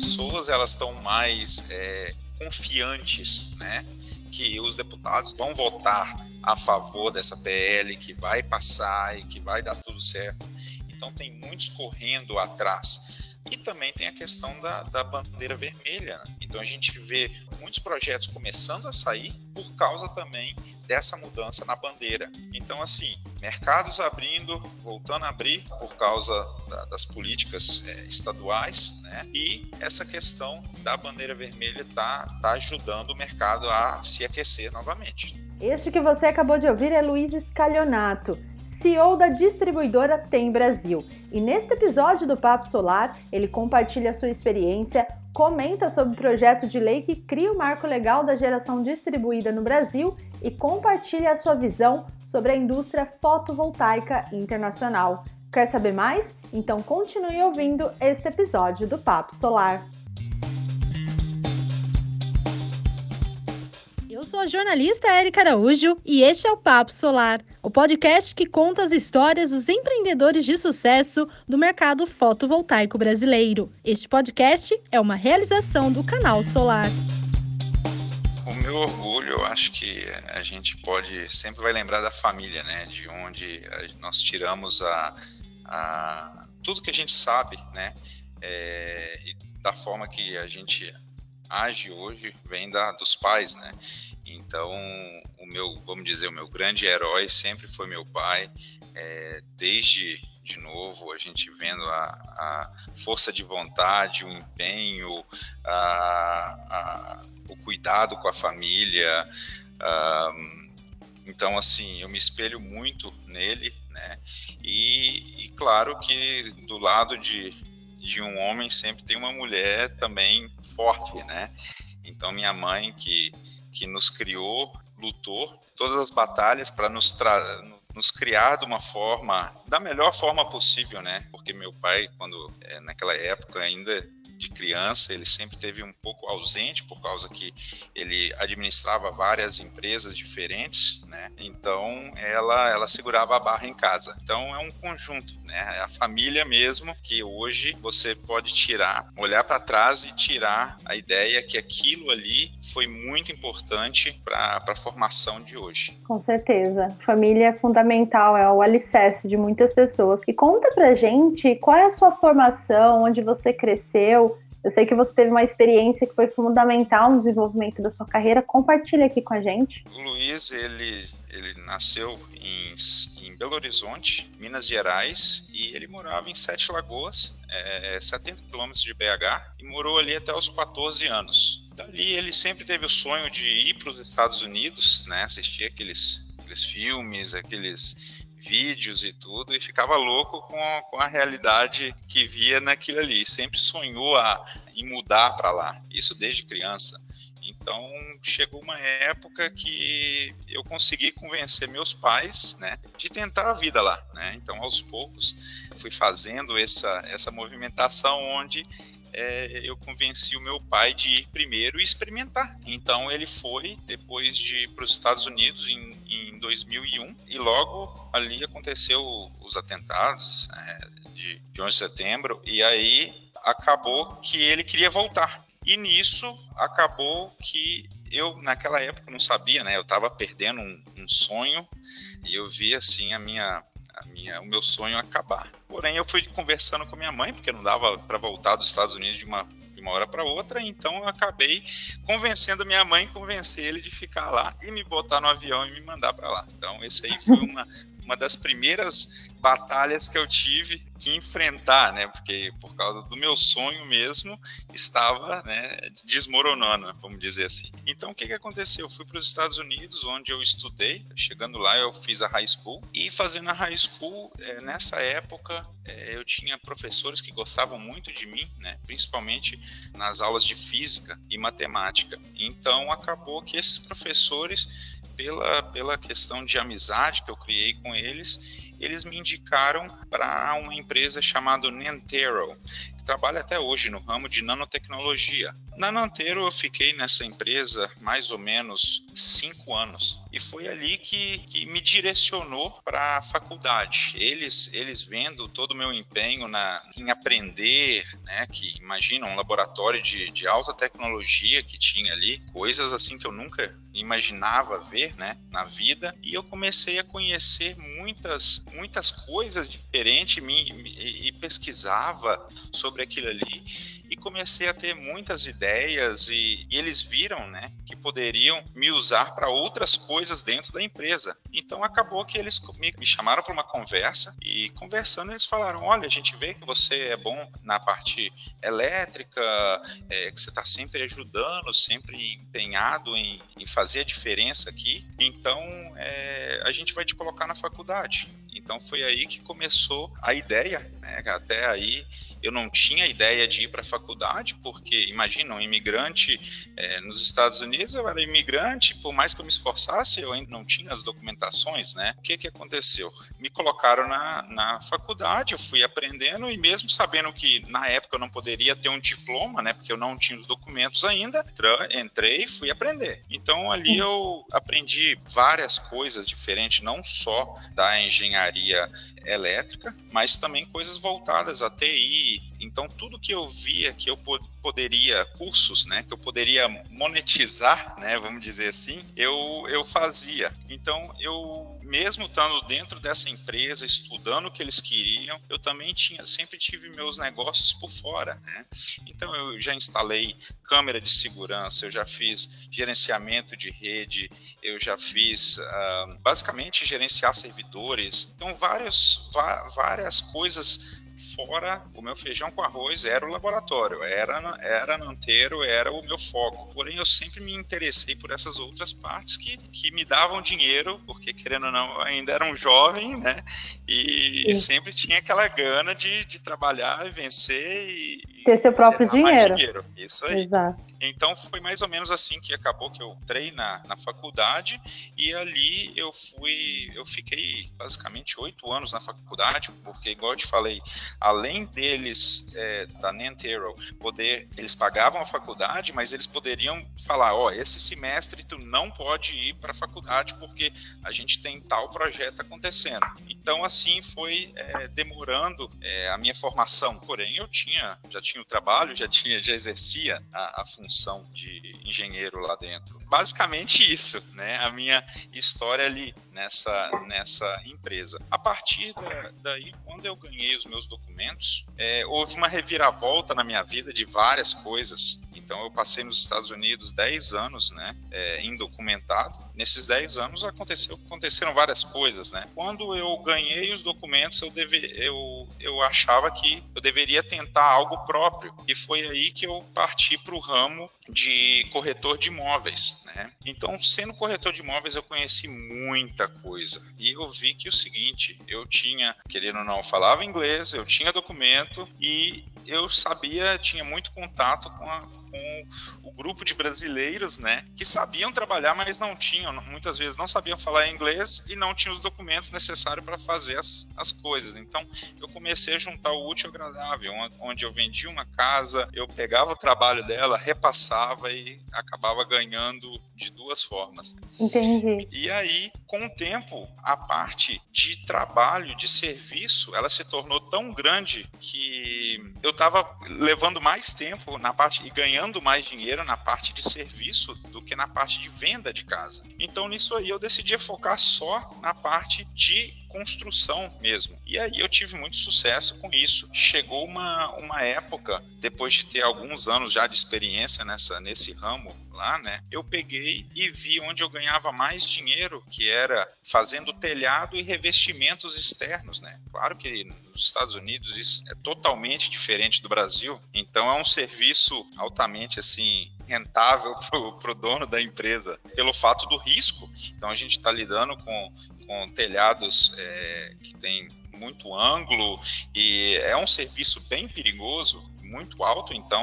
pessoas elas estão mais é, confiantes, né, que os deputados vão votar a favor dessa PL, que vai passar e que vai dar tudo certo. Então tem muitos correndo atrás. E também tem a questão da, da bandeira vermelha. Né? Então a gente vê muitos projetos começando a sair por causa também dessa mudança na bandeira. Então, assim, mercados abrindo, voltando a abrir por causa da, das políticas é, estaduais, né? E essa questão da bandeira vermelha está tá ajudando o mercado a se aquecer novamente. Este que você acabou de ouvir é Luiz Scalionato CEO da distribuidora Tem Brasil. E neste episódio do Papo Solar, ele compartilha sua experiência, comenta sobre o projeto de lei que cria o marco legal da geração distribuída no Brasil e compartilha a sua visão sobre a indústria fotovoltaica internacional. Quer saber mais? Então continue ouvindo este episódio do Papo Solar. Sou a jornalista Érica Araújo e este é o Papo Solar, o podcast que conta as histórias dos empreendedores de sucesso do mercado fotovoltaico brasileiro. Este podcast é uma realização do canal Solar. O meu orgulho, eu acho que a gente pode sempre vai lembrar da família, né? De onde nós tiramos a, a tudo que a gente sabe, né? É, e da forma que a gente age hoje vem da, dos pais, né? Então, o meu, vamos dizer, o meu grande herói sempre foi meu pai. É, desde de novo, a gente vendo a, a, força de vontade, o empenho, a, a, o cuidado com a família. então, assim, eu me espelho muito nele, né? E, e claro que do lado de, de um homem sempre tem uma mulher também forte, né? Então minha mãe que que nos criou, lutou todas as batalhas para nos nos criar de uma forma, da melhor forma possível, né? Porque meu pai, quando é, naquela época ainda de criança, ele sempre teve um pouco ausente por causa que ele administrava várias empresas diferentes, né? Então ela ela segurava a barra em casa. Então é um conjunto, né? É a família mesmo que hoje você pode tirar, olhar para trás e tirar a ideia que aquilo ali foi muito importante para a formação de hoje. Com certeza. Família é fundamental, é o alicerce de muitas pessoas. E conta pra gente qual é a sua formação, onde você cresceu, eu sei que você teve uma experiência que foi fundamental no desenvolvimento da sua carreira. Compartilha aqui com a gente. O Luiz, ele, ele nasceu em, em Belo Horizonte, Minas Gerais, e ele morava em Sete Lagoas, é, 70 quilômetros de BH, e morou ali até os 14 anos. Dali ele sempre teve o sonho de ir para os Estados Unidos, né, assistir aqueles, aqueles filmes, aqueles vídeos e tudo, e ficava louco com a, com a realidade que via naquilo ali. Sempre sonhou a, em mudar para lá, isso desde criança. Então chegou uma época que eu consegui convencer meus pais, né, de tentar a vida lá, né? Então aos poucos fui fazendo essa essa movimentação onde é, eu convenci o meu pai de ir primeiro e experimentar. Então ele foi depois de para os Estados Unidos em, em 2001 e logo ali aconteceu os atentados é, de, de 11 de setembro e aí acabou que ele queria voltar. E nisso acabou que eu naquela época não sabia, né? Eu estava perdendo um, um sonho e eu vi assim a minha a minha, o meu sonho acabar. Porém, eu fui conversando com minha mãe, porque não dava para voltar dos Estados Unidos de uma, de uma hora para outra, então eu acabei convencendo minha mãe, convencer ele de ficar lá e me botar no avião e me mandar para lá. Então, esse aí foi uma, uma das primeiras batalhas que eu tive que enfrentar, né? Porque por causa do meu sonho mesmo estava né, desmoronando, vamos dizer assim. Então o que, que aconteceu? Eu fui para os Estados Unidos, onde eu estudei. Chegando lá, eu fiz a high school e fazendo a high school é, nessa época é, eu tinha professores que gostavam muito de mim, né? Principalmente nas aulas de física e matemática. Então acabou que esses professores pela, pela questão de amizade que eu criei com eles, eles me indicaram para uma empresa chamada Nentero, que trabalho até hoje no ramo de nanotecnologia. Na Nanteiro eu fiquei nessa empresa mais ou menos cinco anos. E foi ali que, que me direcionou para a faculdade. Eles, eles vendo todo o meu empenho na, em aprender, né, que imagina um laboratório de, de alta tecnologia que tinha ali, coisas assim que eu nunca imaginava ver né, na vida, e eu comecei a conhecer muitas, muitas coisas diferentes me, me, e pesquisava sobre aquilo ali e comecei a ter muitas ideias e, e eles viram, né, que poderiam me usar para outras coisas dentro da empresa. Então acabou que eles me, me chamaram para uma conversa e conversando eles falaram: olha, a gente vê que você é bom na parte elétrica, é, que você está sempre ajudando, sempre empenhado em, em, fazer a diferença aqui. Então é, a gente vai te colocar na faculdade. Então foi aí que começou a ideia. Né? Até aí eu não tinha ideia de ir para a faculdade, porque imagina, um imigrante é, nos Estados Unidos, eu era imigrante, por mais que eu me esforçasse, eu ainda não tinha as documentações, né? O que que aconteceu? Me colocaram na, na faculdade, eu fui aprendendo e mesmo sabendo que na época eu não poderia ter um diploma, né? Porque eu não tinha os documentos ainda, entrei e fui aprender. Então ali eu aprendi várias coisas diferentes, não só da engenharia elétrica, mas também coisas voltadas a TI. Então, tudo que eu via que eu poderia, cursos, né, que eu poderia monetizar, né, vamos dizer assim, eu, eu fazia. Então, eu mesmo estando dentro dessa empresa, estudando o que eles queriam, eu também tinha, sempre tive meus negócios por fora, né? Então eu já instalei câmera de segurança, eu já fiz gerenciamento de rede, eu já fiz uh, basicamente gerenciar servidores, então várias, várias coisas fora o meu feijão com arroz era o laboratório, era, era nanteiro, era o meu foco. Porém, eu sempre me interessei por essas outras partes que, que me davam dinheiro, porque querendo ou não, ainda era um jovem, né? E Sim. sempre tinha aquela gana de, de trabalhar e vencer e ter seu próprio dinheiro. dinheiro. Isso aí. Exato. Então foi mais ou menos assim que acabou que eu entrei na, na faculdade e ali eu fui, eu fiquei basicamente oito anos na faculdade, porque igual eu te falei, além deles é, da Nantero poder, eles pagavam a faculdade, mas eles poderiam falar, ó, oh, esse semestre tu não pode ir para a faculdade porque a gente tem tal projeto acontecendo. Então assim foi é, demorando é, a minha formação. Porém eu tinha, já tinha o trabalho, já tinha, já exercia a, a função função de engenheiro lá dentro. Basicamente isso, né? A minha história ali nessa, nessa empresa. A partir da, daí, quando eu ganhei os meus documentos, é, houve uma reviravolta na minha vida de várias coisas. Então, eu passei nos Estados Unidos 10 anos, né, é, indocumentado. Nesses 10 anos aconteceu, aconteceram várias coisas, né? Quando eu ganhei os documentos, eu, deve, eu, eu achava que eu deveria tentar algo próprio. E foi aí que eu parti para o ramo de corretor de imóveis, né? Então, sendo corretor de imóveis, eu conheci muita coisa. E eu vi que o seguinte, eu tinha, querendo ou não, falava inglês, eu tinha documento e eu sabia, tinha muito contato com a, com o grupo de brasileiros, né, que sabiam trabalhar, mas não tinham, muitas vezes não sabiam falar inglês e não tinham os documentos necessários para fazer as, as coisas. Então, eu comecei a juntar o útil ao agradável, onde eu vendia uma casa, eu pegava o trabalho dela, repassava e acabava ganhando de duas formas. Entendi. E aí, com o tempo, a parte de trabalho, de serviço, ela se tornou tão grande que eu estava levando mais tempo na parte e ganhando ganhando mais dinheiro na parte de serviço do que na parte de venda de casa. Então, nisso aí, eu decidi focar só na parte de construção mesmo. E aí eu tive muito sucesso com isso. Chegou uma, uma época, depois de ter alguns anos já de experiência nessa, nesse ramo lá, né? Eu peguei e vi onde eu ganhava mais dinheiro, que era fazendo telhado e revestimentos externos, né? Claro que nos Estados Unidos isso é totalmente diferente do Brasil, então é um serviço altamente assim rentável para o dono da empresa pelo fato do risco. Então a gente está lidando com, com telhados é, que tem muito ângulo e é um serviço bem perigoso, muito alto, então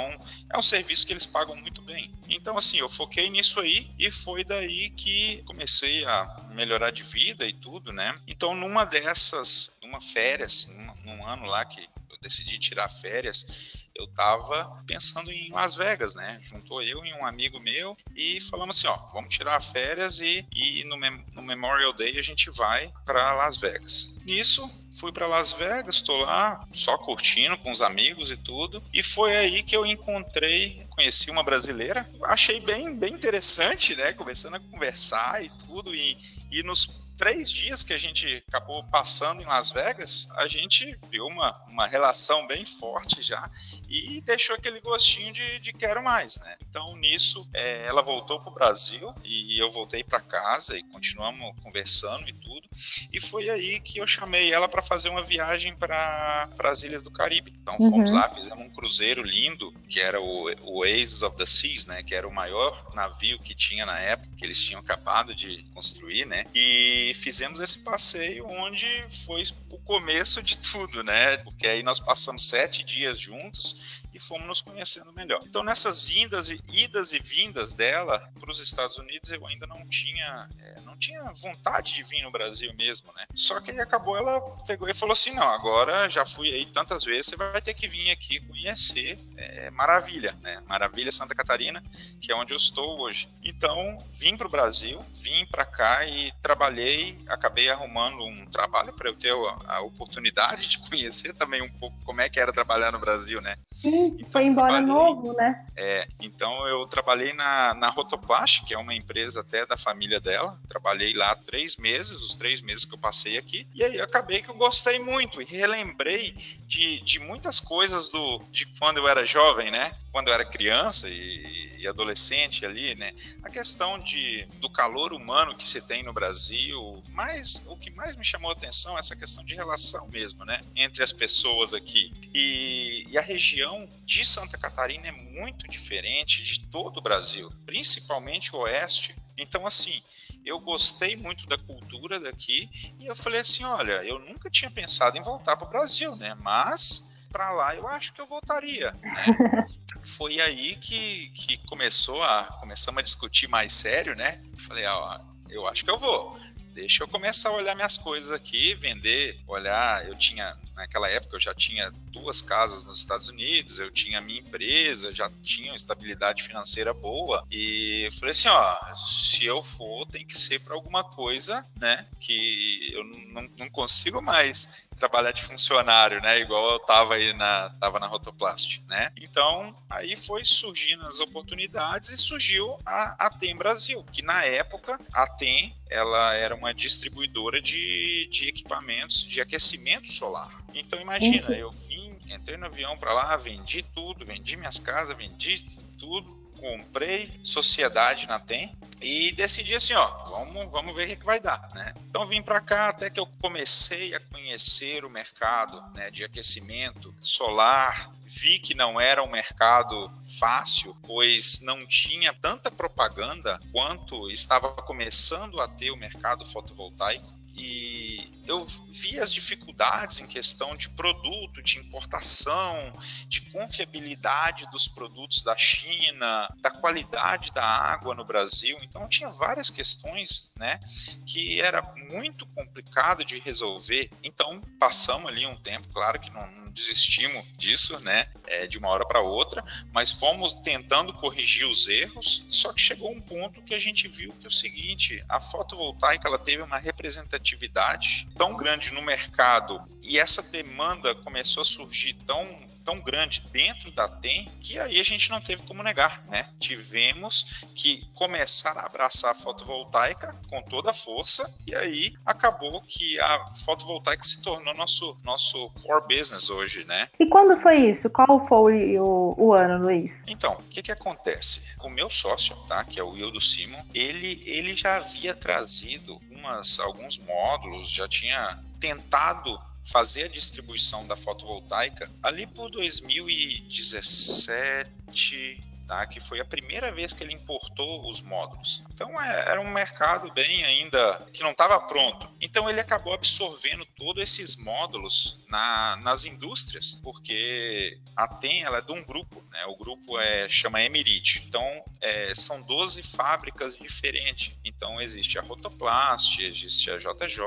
é um serviço que eles pagam muito bem. Então, assim, eu foquei nisso aí e foi daí que comecei a melhorar de vida e tudo, né? Então, numa dessas, numa férias, num, num ano lá que eu decidi tirar férias, eu estava pensando em Las Vegas, né? Juntou eu e um amigo meu e falamos assim, ó, vamos tirar férias e, e no, no Memorial Day a gente vai para Las Vegas. Nisso, fui para Las Vegas, estou lá só curtindo com os amigos e tudo, e foi aí que eu encontrei conheci uma brasileira, achei bem, bem interessante, né? Começando a conversar e tudo, e, e nos três dias que a gente acabou passando em Las Vegas, a gente viu uma, uma relação bem forte já e deixou aquele gostinho de, de quero mais, né? Então, nisso, é, ela voltou para o Brasil e eu voltei para casa e continuamos conversando e tudo. E foi aí que eu chamei ela para fazer uma viagem para as Ilhas do Caribe. Então, fomos uhum. lá, fizemos um cruzeiro lindo, que era o, o Oasis of the Seas, né? Que era o maior navio que tinha na época, que eles tinham acabado de construir, né? E fizemos esse passeio onde foi o começo de tudo, né? Porque aí nós passamos sete dias juntos e fomos nos conhecendo melhor. Então, nessas indas e, idas e vindas dela para os Estados Unidos, eu ainda não tinha, é, não tinha vontade de vir no Brasil mesmo, né? Só que aí acabou, ela pegou e falou assim: não, agora já fui aí tantas vezes, você vai ter que vir aqui conhecer é, Maravilha, né? Maravilha Santa Catarina, que é onde eu estou hoje. Então, vim para o Brasil, vim para cá e trabalhei, acabei arrumando um trabalho para eu ter a, a oportunidade de conhecer também um pouco como é que era trabalhar no Brasil, né? Sim, foi embora novo, né? É, então eu trabalhei na, na Rotoplast, que é uma empresa até da família dela. Trabalhei lá três meses, os três meses que eu passei aqui. E aí acabei que eu gostei muito e relembrei de, de muitas coisas do, de quando eu era jovem, né? Quando eu era criança e, e adolescente ali, né? A questão de, do calor humano que se tem no Brasil, mas o que mais me chamou a atenção é essa questão de relação mesmo, né? Entre as pessoas aqui. E, e a região de Santa Catarina é muito diferente de todo o Brasil, principalmente o oeste. Então, assim, eu gostei muito da cultura daqui e eu falei assim, olha, eu nunca tinha pensado em voltar para o Brasil, né? Mas para lá eu acho que eu voltaria. Né? Foi aí que, que começou a começamos a discutir mais sério, né? falei, ó, eu acho que eu vou. Deixa eu começar a olhar minhas coisas aqui, vender, olhar. Eu tinha naquela época eu já tinha duas casas nos Estados Unidos, eu tinha minha empresa, já tinha uma estabilidade financeira boa e falei assim, ó, se eu for tem que ser para alguma coisa, né, que eu não, não consigo mais trabalhar de funcionário, né? Igual eu tava aí na tava na Rotoplast, né? Então, aí foi surgindo as oportunidades e surgiu a, a TEM Brasil, que na época a TEM ela era uma distribuidora de, de equipamentos de aquecimento solar. Então imagina, eu vim, entrei no avião para lá, vendi tudo, vendi minhas casas, vendi tudo, comprei sociedade na TEM e decidi assim, ó, vamos, vamos ver o que, que vai dar, né? Então vim para cá até que eu comecei a conhecer o mercado né, de aquecimento solar, vi que não era um mercado fácil, pois não tinha tanta propaganda quanto estava começando a ter o mercado fotovoltaico e eu vi as dificuldades em questão de produto, de importação, de confiabilidade dos produtos da China, da qualidade da água no Brasil. Então tinha várias questões, né, que era muito complicado de resolver. Então passamos ali um tempo, claro que não, desistimos disso, né, é, de uma hora para outra, mas fomos tentando corrigir os erros, só que chegou um ponto que a gente viu que é o seguinte, a fotovoltaica ela teve uma representatividade tão grande no mercado e essa demanda começou a surgir tão tão grande dentro da TEM que aí a gente não teve como negar, né? Tivemos que começar a abraçar a fotovoltaica com toda a força e aí acabou que a fotovoltaica se tornou nosso nosso core business hoje, né? E quando foi isso? Qual foi o, o ano, Luiz? Então, o que que acontece? O meu sócio, tá, que é o Wildo Simon, ele ele já havia trazido umas alguns módulos, já tinha tentado fazer a distribuição da fotovoltaica ali por 2017, tá? que foi a primeira vez que ele importou os módulos. Então é, era um mercado bem ainda que não estava pronto. Então ele acabou absorvendo todos esses módulos na, nas indústrias, porque a TEM ela é de um grupo, né? o grupo é, chama Emirite. Então é, são 12 fábricas diferentes. Então existe a Rotoplast, existe a JJ,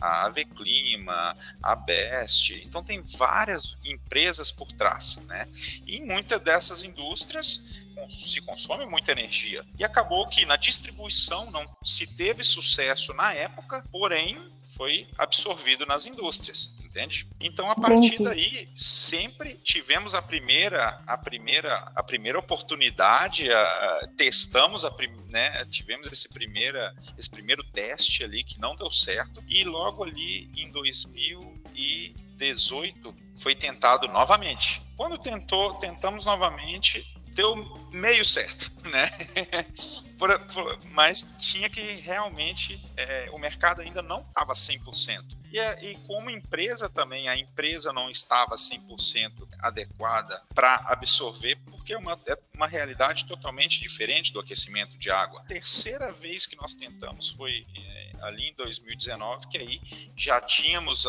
a AV Clima, a Best. Então tem várias empresas por trás. Né? E muitas dessas indústrias se consome muita energia. E acabou que na distribuição não se teve sucesso na época, porém foi absorvido nas indústrias, entende? Então a partir daí sempre tivemos a primeira a primeira a primeira oportunidade, a, testamos a né, tivemos esse primeira esse primeiro teste ali que não deu certo e logo ali em 2018 foi tentado novamente. Quando tentou, tentamos novamente, deu meio certo, né? mas tinha que realmente, é, o mercado ainda não estava 100%. E, e como empresa também, a empresa não estava 100% adequada para absorver, porque é uma, é uma realidade totalmente diferente do aquecimento de água. A terceira vez que nós tentamos foi é, ali em 2019, que aí já tínhamos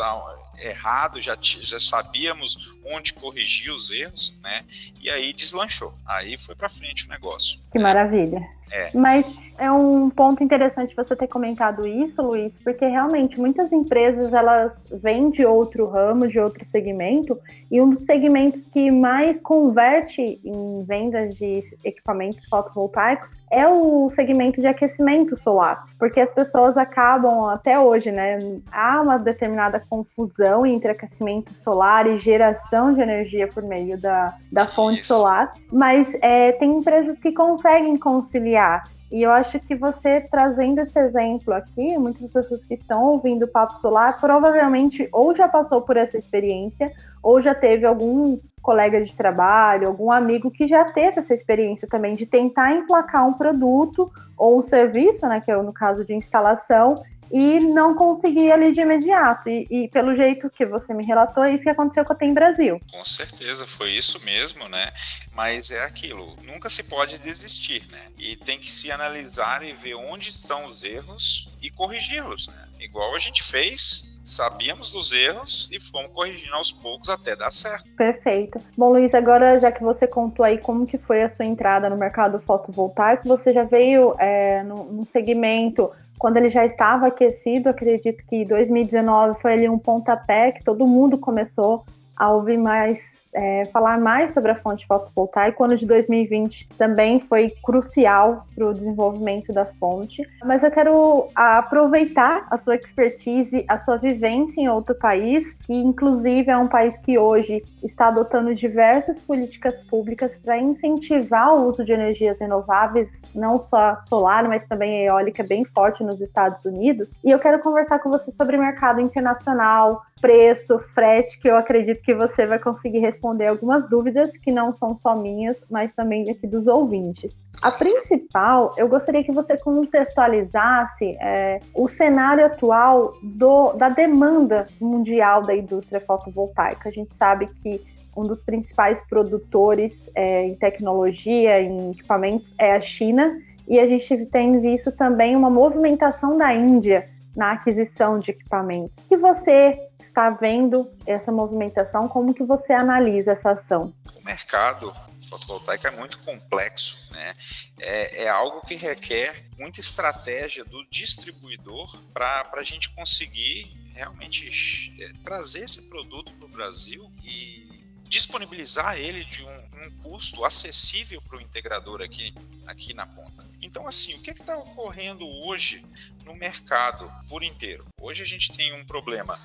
errado, já, já sabíamos onde corrigir os erros, né? E aí deslanchou. Aí foi para frente o negócio. Que maravilha. É. Mas é um ponto interessante você ter comentado isso, Luiz, porque realmente muitas empresas elas vêm de outro ramo, de outro segmento, e um dos segmentos que mais converte em vendas de equipamentos fotovoltaicos é o segmento de aquecimento solar, porque as pessoas acabam até hoje, né? Há uma determinada confusão entre aquecimento solar e geração de energia por meio da, da fonte isso. solar, mas é, tem empresas que conseguem conciliar e eu acho que você trazendo esse exemplo aqui, muitas pessoas que estão ouvindo o Papo Solar provavelmente ou já passou por essa experiência, ou já teve algum colega de trabalho, algum amigo que já teve essa experiência também de tentar emplacar um produto ou um serviço, né, que é no caso de instalação, e não consegui ali de imediato. E, e, pelo jeito que você me relatou, é isso que aconteceu com a Tem Brasil. Com certeza, foi isso mesmo, né? Mas é aquilo, nunca se pode desistir, né? E tem que se analisar e ver onde estão os erros e corrigi-los, né? Igual a gente fez sabíamos dos erros e fomos corrigindo aos poucos até dar certo. Perfeito. Bom, Luiz, agora já que você contou aí como que foi a sua entrada no mercado fotovoltaico, você já veio é, num segmento quando ele já estava aquecido, acredito que 2019 foi ali um pontapé que todo mundo começou a ouvir mais, é, falar mais sobre a fonte fotovoltaica. O ano de 2020 também foi crucial para o desenvolvimento da fonte. Mas eu quero aproveitar a sua expertise, a sua vivência em outro país, que inclusive é um país que hoje está adotando diversas políticas públicas para incentivar o uso de energias renováveis, não só solar, mas também eólica, bem forte nos Estados Unidos. E eu quero conversar com você sobre mercado internacional, preço, frete, que eu acredito que você vai conseguir responder algumas dúvidas que não são só minhas, mas também aqui dos ouvintes. A principal, eu gostaria que você contextualizasse é, o cenário atual do, da demanda mundial da indústria fotovoltaica. A gente sabe que um dos principais produtores é, em tecnologia, em equipamentos, é a China, e a gente tem visto também uma movimentação da Índia na aquisição de equipamentos. que você está vendo essa movimentação? Como que você analisa essa ação? O mercado fotovoltaico é muito complexo, né? É, é algo que requer muita estratégia do distribuidor para a gente conseguir realmente é, trazer esse produto para o Brasil e disponibilizar ele de um, um custo acessível para o integrador aqui, aqui na ponta. Então, assim, o que está ocorrendo hoje no mercado por inteiro? Hoje a gente tem um problema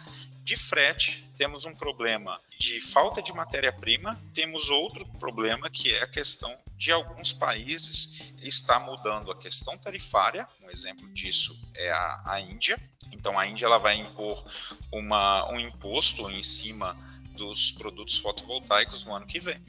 de frete, temos um problema de falta de matéria-prima, temos outro problema que é a questão de alguns países está mudando a questão tarifária. Um exemplo disso é a, a Índia. Então a Índia ela vai impor uma, um imposto em cima dos produtos fotovoltaicos no ano que vem.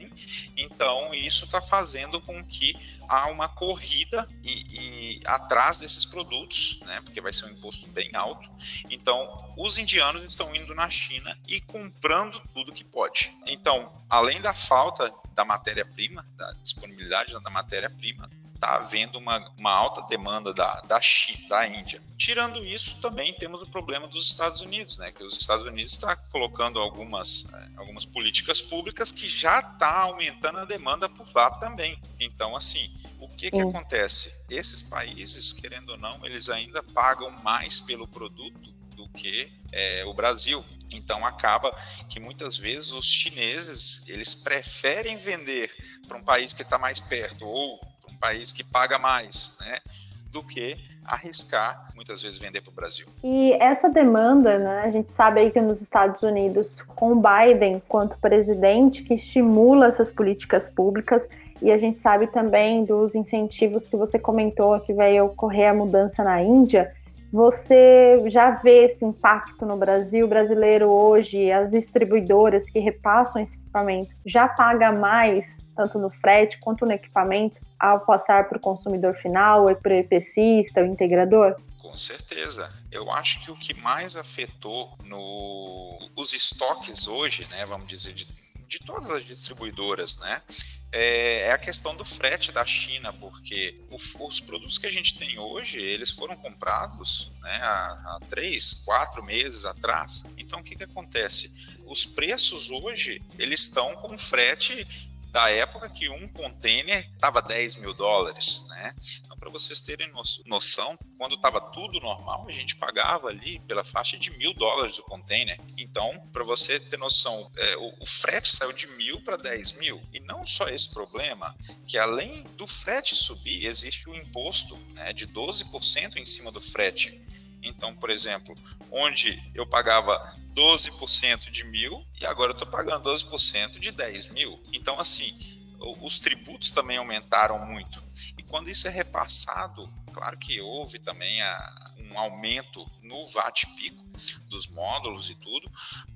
Então, isso está fazendo com que há uma corrida e, e, atrás desses produtos, né, porque vai ser um imposto bem alto. Então, os indianos estão indo na China e comprando tudo que pode. Então, além da falta da matéria-prima, da disponibilidade da matéria-prima, está havendo uma, uma alta demanda da, da, China, da Índia. Tirando isso, também temos o problema dos Estados Unidos, né? Que os Estados Unidos está colocando algumas, é, algumas políticas públicas que já está aumentando a demanda por lá também. Então, assim, o que, que acontece? Esses países, querendo ou não, eles ainda pagam mais pelo produto do que é, o Brasil. Então acaba que muitas vezes os chineses eles preferem vender para um país que está mais perto ou país que paga mais, né? do que arriscar muitas vezes vender para o Brasil. E essa demanda, né, a gente sabe aí que nos Estados Unidos, com o Biden quanto presidente, que estimula essas políticas públicas, e a gente sabe também dos incentivos que você comentou que vai ocorrer a mudança na Índia. Você já vê esse impacto no Brasil? O brasileiro hoje, as distribuidoras que repassam esse equipamento, já paga mais, tanto no frete quanto no equipamento, ao passar para o consumidor final, para o EPCista, o integrador? Com certeza. Eu acho que o que mais afetou no, os estoques hoje, né, vamos dizer, de, de todas as distribuidoras, né, é, é a questão do frete da China, porque os produtos que a gente tem hoje, eles foram comprados né, há, há três, quatro meses atrás. Então, o que, que acontece? Os preços hoje, eles estão com frete da época que um container estava 10 mil dólares, né? Então, para vocês terem noção, quando estava tudo normal, a gente pagava ali pela faixa de mil dólares o container. Então, para você ter noção, é, o, o, frete saiu de mil para 10 mil. E não só esse problema, que além do frete subir, existe o imposto né, de 12% em cima do frete. Então, por exemplo, onde eu pagava 12% de mil e agora eu estou pagando 12% de 10 mil. Então, assim, os tributos também aumentaram muito. E quando isso é repassado, claro que houve também a, um aumento no VAT pico dos módulos e tudo,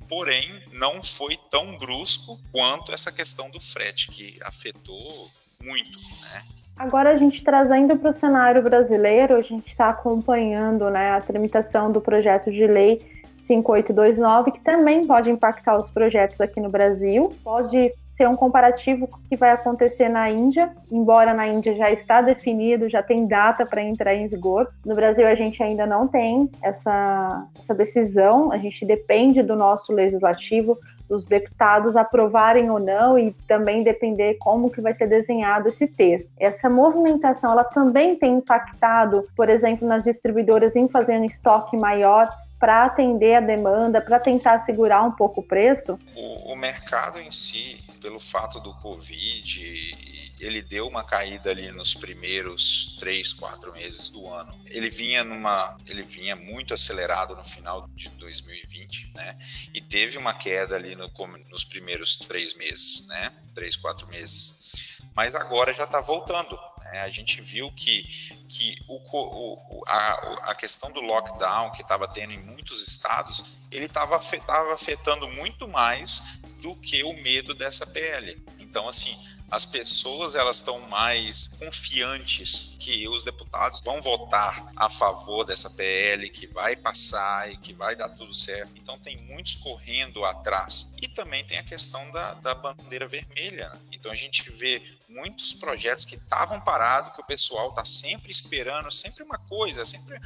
porém não foi tão brusco quanto essa questão do frete, que afetou muito, né? Agora a gente trazendo para o cenário brasileiro, a gente está acompanhando né, a tramitação do projeto de lei 5829, que também pode impactar os projetos aqui no Brasil, pode ser um comparativo que vai acontecer na Índia, embora na Índia já está definido, já tem data para entrar em vigor. No Brasil a gente ainda não tem essa, essa decisão, a gente depende do nosso legislativo, dos deputados aprovarem ou não e também depender como que vai ser desenhado esse texto. Essa movimentação ela também tem impactado, por exemplo, nas distribuidoras em fazer um estoque maior para atender a demanda, para tentar segurar um pouco o preço? O, o mercado em si, pelo fato do Covid ele deu uma caída ali nos primeiros três, quatro meses do ano. Ele vinha numa, ele vinha muito acelerado no final de 2020, né? E teve uma queda ali no, nos primeiros três meses, né? Três, quatro meses. Mas agora já está voltando. Né? A gente viu que, que o, o, a, a questão do lockdown que estava tendo em muitos estados, ele estava afetando muito mais do que o medo dessa PL. Então, assim, as pessoas elas estão mais confiantes que os deputados vão votar a favor dessa PL, que vai passar e que vai dar tudo certo. Então tem muitos correndo atrás. E também tem a questão da, da bandeira vermelha. Né? Então a gente vê muitos projetos que estavam parados, que o pessoal está sempre esperando, sempre uma coisa, sempre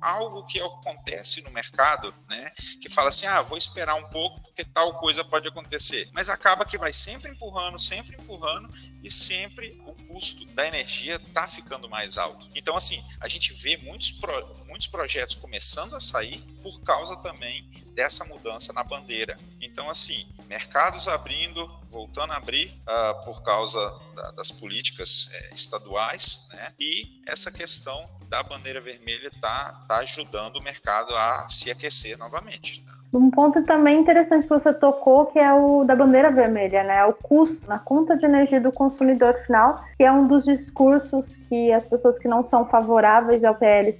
algo que acontece no mercado, né? Que fala assim, ah, vou esperar um pouco porque tal coisa pode acontecer. Mas acaba que vai sempre empurrando, sempre empurrando e sempre o custo da energia está ficando mais alto. Então, assim, a gente vê muitos, pro, muitos projetos começando a sair por causa também dessa mudança na bandeira. Então, assim, mercados abrindo, voltando a abrir uh, por causa da, das políticas é, estaduais, né? E essa questão da bandeira vermelha está tá ajudando o mercado a se aquecer novamente. Né? Um ponto também interessante que você tocou, que é o da bandeira vermelha, né? O custo na conta de energia do consumidor final, que é um dos discursos que as pessoas que não são favoráveis ao PL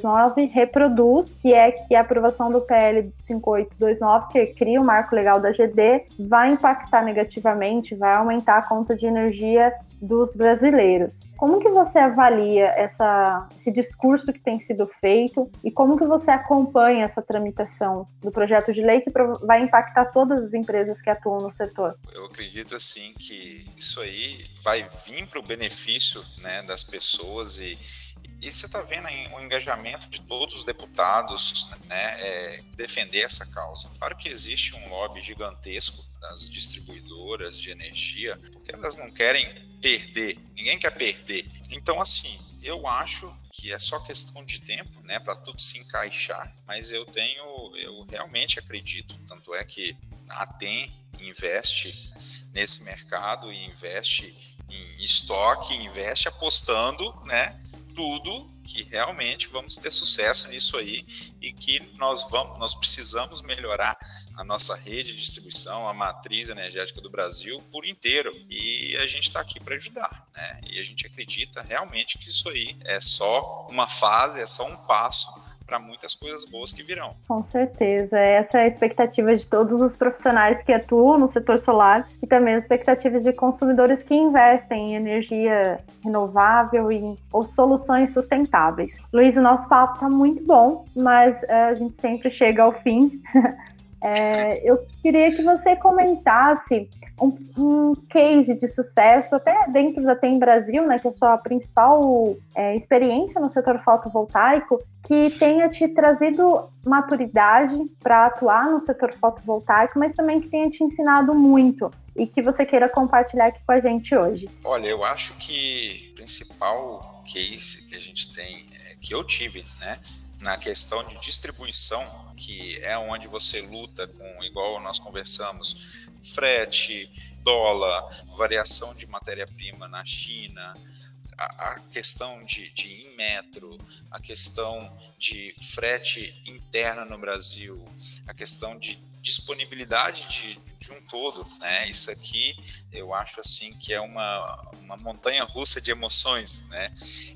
5829 reproduz, que é que a aprovação do PL 5829, que cria o marco legal da GD, vai impactar negativamente, vai aumentar a conta de energia dos brasileiros. Como que você avalia essa, esse discurso que tem sido feito e como que você acompanha essa tramitação do projeto de lei que vai impactar todas as empresas que atuam no setor? Eu acredito assim que isso aí vai vir para o benefício né, das pessoas e, e você está vendo o engajamento de todos os deputados né, é, defender essa causa. Claro que existe um lobby gigantesco das distribuidoras de energia, porque elas não querem perder, ninguém quer perder. Então, assim, eu acho que é só questão de tempo, né, para tudo se encaixar, mas eu tenho, eu realmente acredito, tanto é que a TEM investe nesse mercado e investe em estoque, investe apostando, né, tudo que realmente vamos ter sucesso nisso aí e que nós vamos, nós precisamos melhorar a nossa rede de distribuição, a matriz energética do Brasil por inteiro. E a gente está aqui para ajudar, né? E a gente acredita realmente que isso aí é só uma fase, é só um passo para muitas coisas boas que virão. Com certeza. Essa é a expectativa de todos os profissionais que atuam no setor solar e também as expectativas de consumidores que investem em energia renovável e, ou soluções sustentáveis. Luiz, o nosso papo está muito bom, mas uh, a gente sempre chega ao fim. é, eu queria que você comentasse um, um, case de sucesso, até dentro da TEM Brasil, né, que é a sua principal é, experiência no setor fotovoltaico, que tenha te trazido maturidade para atuar no setor fotovoltaico, mas também que tenha te ensinado muito e que você queira compartilhar aqui com a gente hoje. Olha, eu acho que o principal case que a gente tem, é, que eu tive, né, na questão de distribuição, que é onde você luta com, igual nós conversamos, frete, dólar, variação de matéria-prima na China, a, questão de, de in metro, a questão de frete interna no Brasil, a questão de disponibilidade de, de um todo, né? Isso aqui eu acho assim que é uma, uma montanha russa de emoções, né?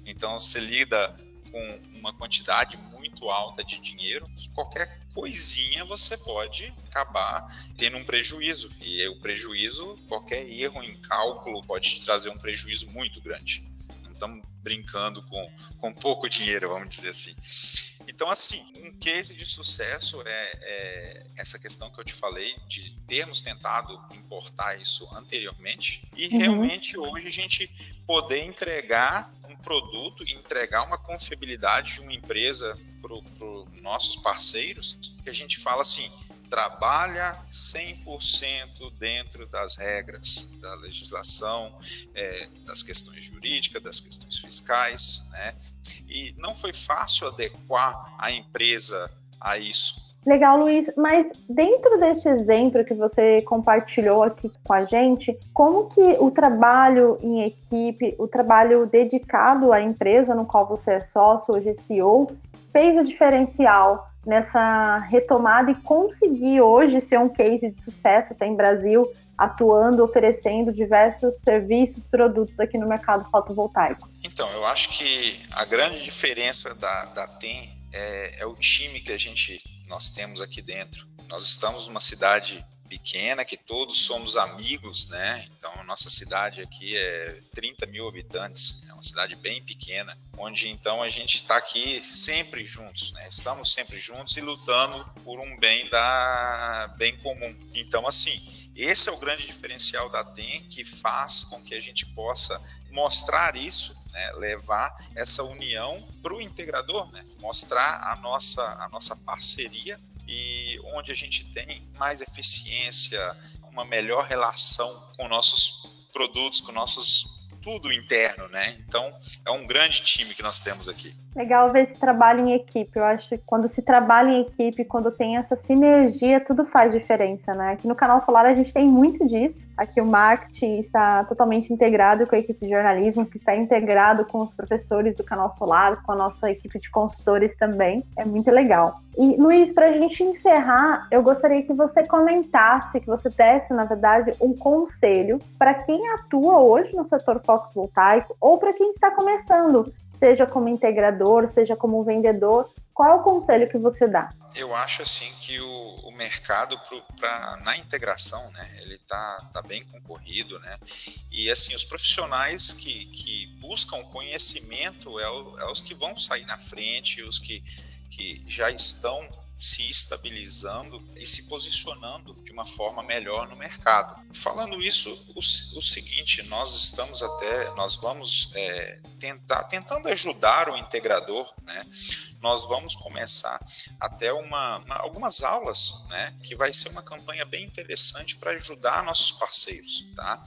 Então você lida com uma quantidade muito alta de dinheiro que qualquer coisinha você pode acabar tendo um prejuízo. E o prejuízo, qualquer erro em cálculo pode te trazer um prejuízo muito grande. Não estamos brincando com, com pouco dinheiro, vamos dizer assim. Então, assim, um case de sucesso é, é, essa questão que eu te falei de termos tentado importar isso anteriormente e uhum. realmente hoje a gente poder entregar produto e entregar uma confiabilidade de uma empresa para os nossos parceiros, que a gente fala assim, trabalha 100% dentro das regras da legislação, é, das questões jurídicas, das questões fiscais, né? E não foi fácil adequar a empresa a isso. Legal, Luiz, mas dentro deste exemplo que você compartilhou aqui com a gente, como que o trabalho em equipe, o trabalho dedicado à empresa no qual você é sócio, hoje CEO, fez o diferencial nessa retomada e conseguir hoje ser um case de sucesso até em Brasil, atuando, oferecendo diversos serviços, produtos aqui no mercado fotovoltaico? Então, eu acho que a grande diferença da, da TEM é, é o time que a gente nós temos aqui dentro. Nós estamos numa cidade pequena, que todos somos amigos, né? Então, a nossa cidade aqui é 30 mil habitantes, é uma cidade bem pequena, onde então a gente está aqui sempre juntos, né? Estamos sempre juntos e lutando por um bem da bem comum. Então, assim, esse é o grande diferencial da TEM que faz com que a gente possa mostrar isso, né? levar essa união para o integrador, né? mostrar a nossa, a nossa parceria e onde a gente tem mais eficiência, uma melhor relação com nossos produtos, com nossos tudo interno, né? Então é um grande time que nós temos aqui. Legal ver esse trabalho em equipe. Eu acho que quando se trabalha em equipe, quando tem essa sinergia, tudo faz diferença, né? Aqui no canal Solar a gente tem muito disso. Aqui o marketing está totalmente integrado com a equipe de jornalismo, que está integrado com os professores do canal Solar, com a nossa equipe de consultores também. É muito legal. E Luiz, para a gente encerrar, eu gostaria que você comentasse, que você desse, na verdade, um conselho para quem atua hoje no setor fotovoltaico ou para quem está começando, seja como integrador, seja como vendedor. Qual é o conselho que você dá? Eu acho assim que o, o mercado pro, pra, na integração, né, ele tá, tá bem concorrido, né, e assim os profissionais que, que buscam conhecimento é, o, é os que vão sair na frente, os que, que já estão se estabilizando e se posicionando de uma forma melhor no mercado. Falando isso, o, o seguinte, nós estamos até, nós vamos é, tentar, tentando ajudar o integrador, né? Nós vamos começar até uma, uma, algumas aulas, né? Que vai ser uma campanha bem interessante para ajudar nossos parceiros, tá?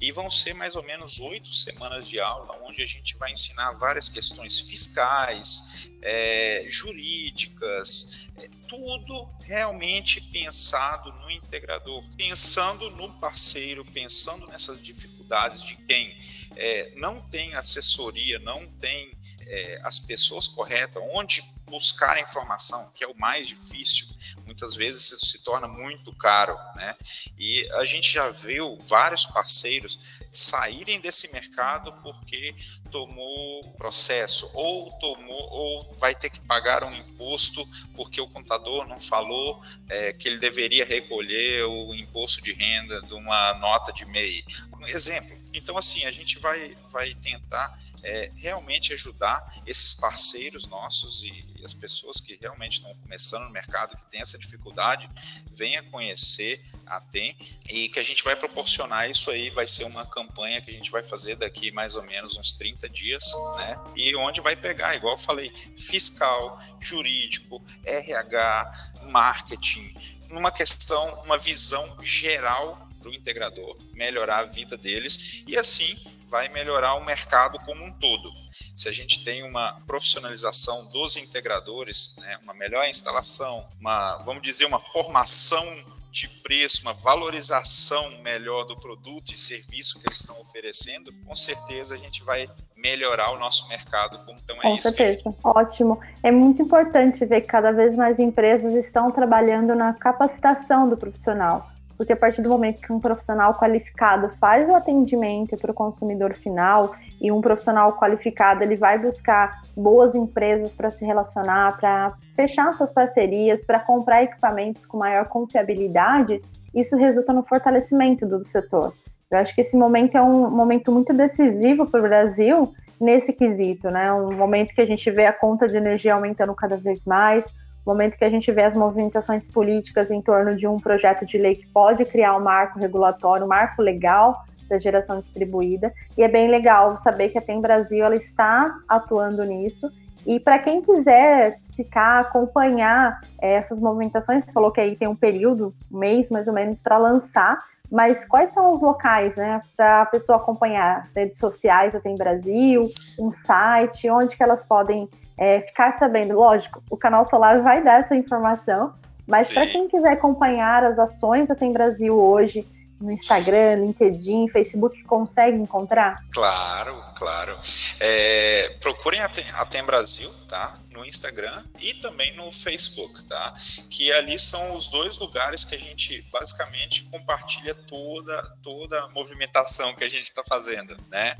E vão ser mais ou menos oito semanas de aula, onde a gente vai ensinar várias questões fiscais, é, jurídicas, tudo realmente pensado no integrador, pensando no parceiro, pensando nessas dificuldades de quem é, não tem assessoria, não tem é, as pessoas corretas, onde buscar a informação, que é o mais difícil, muitas vezes isso se torna muito caro, né? E a gente já viu vários parceiros saírem desse mercado porque tomou processo ou tomou ou vai ter que pagar um imposto porque o contador não falou é, que ele deveria recolher o imposto de renda de uma nota de MEI. Um exemplo. Então assim a gente vai vai tentar é, realmente ajudar esses parceiros nossos e, e, as pessoas que realmente estão começando no mercado, que tem essa dificuldade, venha conhecer a TEM e que a gente vai proporcionar isso aí, vai ser uma campanha que a gente vai fazer daqui mais ou menos uns 30 dias, né? E onde vai pegar, igual eu falei, fiscal, jurídico, RH, marketing, numa questão, uma visão geral para o integrador, melhorar a vida deles e assim vai melhorar o mercado como um todo. Se a gente tem uma profissionalização dos integradores, né, uma melhor instalação, uma, vamos dizer, uma formação de preço, uma valorização melhor do produto e serviço que eles estão oferecendo, com certeza a gente vai melhorar o nosso mercado. Então é com isso. certeza, ótimo. É muito importante ver que cada vez mais empresas estão trabalhando na capacitação do profissional porque a partir do momento que um profissional qualificado faz o atendimento para o consumidor final e um profissional qualificado ele vai buscar boas empresas para se relacionar, para fechar suas parcerias, para comprar equipamentos com maior confiabilidade, isso resulta no fortalecimento do setor. Eu acho que esse momento é um momento muito decisivo para o Brasil nesse quesito, né? Um momento que a gente vê a conta de energia aumentando cada vez mais, momento que a gente vê as movimentações políticas em torno de um projeto de lei que pode criar um marco regulatório, um marco legal da geração distribuída. E é bem legal saber que a Tem Brasil ela está atuando nisso. E para quem quiser ficar, acompanhar é, essas movimentações, você falou que aí tem um período, um mês mais ou menos, para lançar. Mas quais são os locais, né, para a pessoa acompanhar? As redes sociais da Tem Brasil, um site, onde que elas podem é, ficar sabendo. Lógico, o canal Solar vai dar essa informação, mas para quem quiser acompanhar as ações da Tem Brasil hoje, no Instagram, LinkedIn, Facebook, consegue encontrar? Claro, claro. É, procurem a Tem, a Tem Brasil, tá? No Instagram e também no Facebook, tá? Que ali são os dois lugares que a gente basicamente compartilha toda toda a movimentação que a gente está fazendo, né?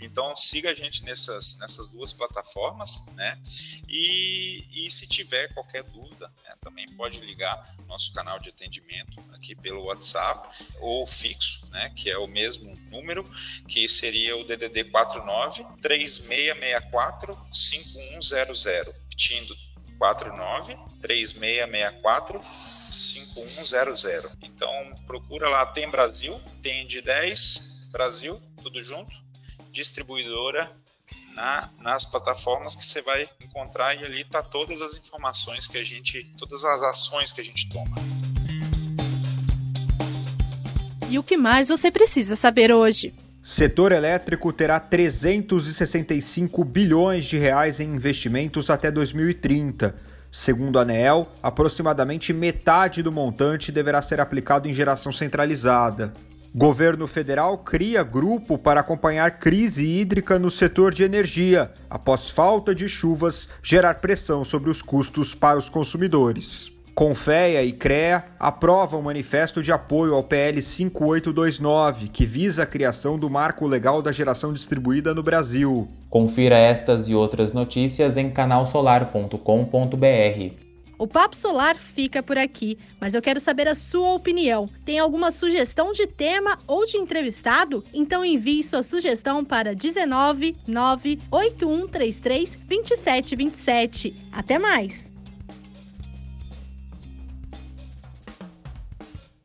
Então siga a gente nessas nessas duas plataformas, né? E, e se tiver qualquer dúvida, né, também pode ligar nosso canal de atendimento aqui pelo WhatsApp ou fixo, né? Que é o mesmo número que seria o DDD 49 3664 5100 repetindo 49 3664 5100. Então procura lá, tem Brasil, tem de 10 Brasil, tudo junto, distribuidora na, nas plataformas que você vai encontrar e ali tá todas as informações que a gente, todas as ações que a gente toma. E o que mais você precisa saber hoje? Setor elétrico terá 365 bilhões de reais em investimentos até 2030. Segundo a ANEEL, aproximadamente metade do montante deverá ser aplicado em geração centralizada. Governo federal cria grupo para acompanhar crise hídrica no setor de energia, após falta de chuvas gerar pressão sobre os custos para os consumidores. Confeia e CREA aprovam o manifesto de apoio ao PL 5829, que visa a criação do marco legal da geração distribuída no Brasil. Confira estas e outras notícias em canalsolar.com.br. O Papo Solar fica por aqui, mas eu quero saber a sua opinião. Tem alguma sugestão de tema ou de entrevistado? Então envie sua sugestão para 19 98133 2727. Até mais!